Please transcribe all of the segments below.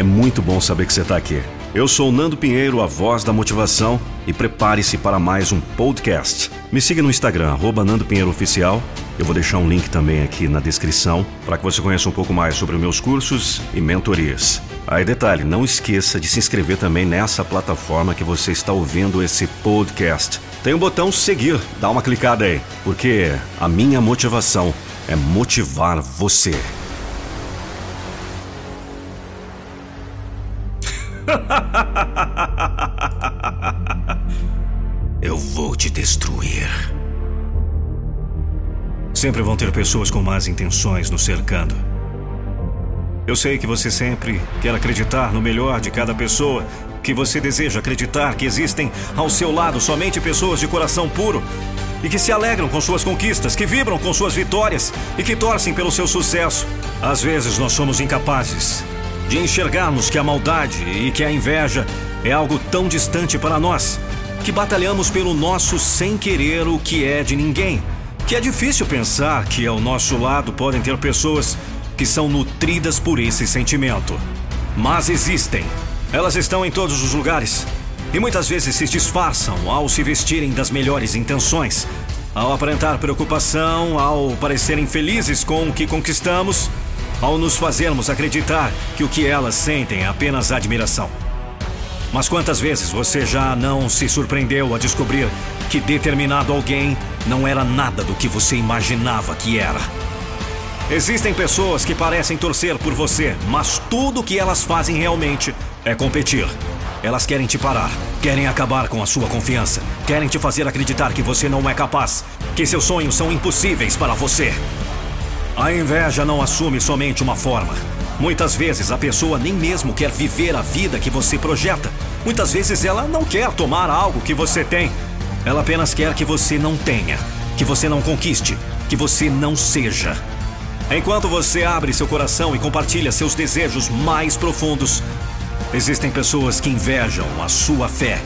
É muito bom saber que você está aqui. Eu sou Nando Pinheiro, a voz da motivação, e prepare-se para mais um podcast. Me siga no Instagram, arroba Nando Pinheiro Oficial. Eu vou deixar um link também aqui na descrição para que você conheça um pouco mais sobre meus cursos e mentorias. Aí detalhe, não esqueça de se inscrever também nessa plataforma que você está ouvindo esse podcast. Tem o um botão seguir, dá uma clicada aí, porque a minha motivação é motivar você. Eu vou te destruir. Sempre vão ter pessoas com más intenções nos cercando. Eu sei que você sempre quer acreditar no melhor de cada pessoa, que você deseja acreditar que existem ao seu lado somente pessoas de coração puro e que se alegram com suas conquistas, que vibram com suas vitórias e que torcem pelo seu sucesso. Às vezes nós somos incapazes de enxergarmos que a maldade e que a inveja é algo tão distante para nós, que batalhamos pelo nosso sem querer o que é de ninguém, que é difícil pensar que ao nosso lado podem ter pessoas que são nutridas por esse sentimento. Mas existem. Elas estão em todos os lugares. E muitas vezes se disfarçam ao se vestirem das melhores intenções, ao aparentar preocupação, ao parecerem felizes com o que conquistamos ao nos fazermos acreditar que o que elas sentem é apenas admiração. Mas quantas vezes você já não se surpreendeu a descobrir que determinado alguém não era nada do que você imaginava que era? Existem pessoas que parecem torcer por você, mas tudo o que elas fazem realmente é competir. Elas querem te parar, querem acabar com a sua confiança, querem te fazer acreditar que você não é capaz, que seus sonhos são impossíveis para você. A inveja não assume somente uma forma. Muitas vezes a pessoa nem mesmo quer viver a vida que você projeta. Muitas vezes ela não quer tomar algo que você tem. Ela apenas quer que você não tenha, que você não conquiste, que você não seja. Enquanto você abre seu coração e compartilha seus desejos mais profundos, existem pessoas que invejam a sua fé,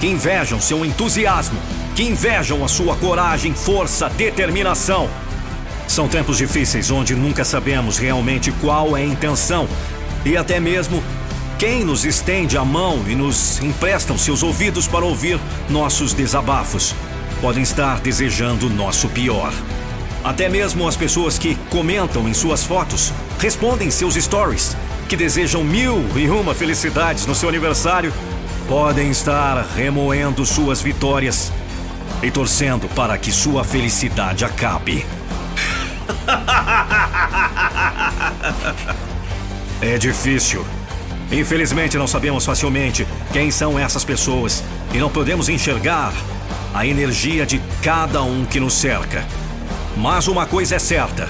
que invejam seu entusiasmo, que invejam a sua coragem, força, determinação. São tempos difíceis onde nunca sabemos realmente qual é a intenção e até mesmo quem nos estende a mão e nos emprestam seus ouvidos para ouvir nossos desabafos. Podem estar desejando nosso pior. Até mesmo as pessoas que comentam em suas fotos, respondem seus stories, que desejam mil e uma felicidades no seu aniversário, podem estar remoendo suas vitórias e torcendo para que sua felicidade acabe. É difícil. Infelizmente, não sabemos facilmente quem são essas pessoas e não podemos enxergar a energia de cada um que nos cerca. Mas uma coisa é certa: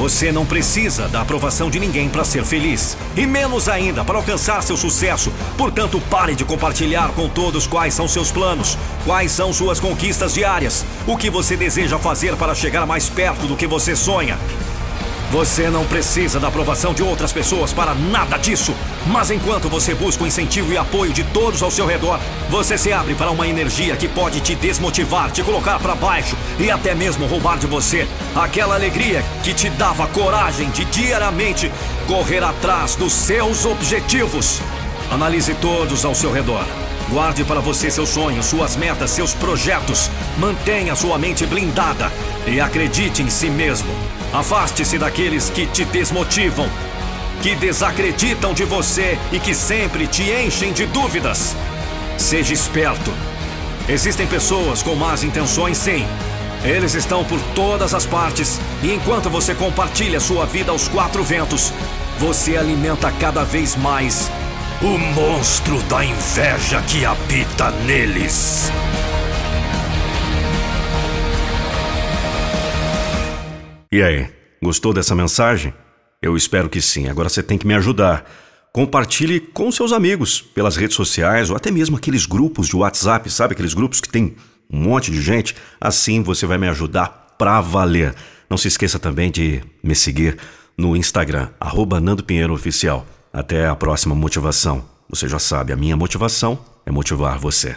você não precisa da aprovação de ninguém para ser feliz, e menos ainda para alcançar seu sucesso. Portanto, pare de compartilhar com todos quais são seus planos, quais são suas conquistas diárias, o que você deseja fazer para chegar mais perto do que você sonha. Você não precisa da aprovação de outras pessoas para nada disso. Mas enquanto você busca o incentivo e apoio de todos ao seu redor, você se abre para uma energia que pode te desmotivar, te colocar para baixo e até mesmo roubar de você aquela alegria que te dava coragem de diariamente correr atrás dos seus objetivos. Analise todos ao seu redor. Guarde para você seus sonhos, suas metas, seus projetos. Mantenha sua mente blindada e acredite em si mesmo. Afaste-se daqueles que te desmotivam, que desacreditam de você e que sempre te enchem de dúvidas. Seja esperto. Existem pessoas com más intenções, sim. Eles estão por todas as partes e enquanto você compartilha sua vida aos quatro ventos, você alimenta cada vez mais o monstro da inveja que habita neles. E aí, gostou dessa mensagem? Eu espero que sim. Agora você tem que me ajudar. Compartilhe com seus amigos pelas redes sociais ou até mesmo aqueles grupos de WhatsApp, sabe? Aqueles grupos que tem um monte de gente. Assim você vai me ajudar pra valer. Não se esqueça também de me seguir no Instagram, arroba Nando Pinheiro Oficial. Até a próxima motivação. Você já sabe, a minha motivação é motivar você.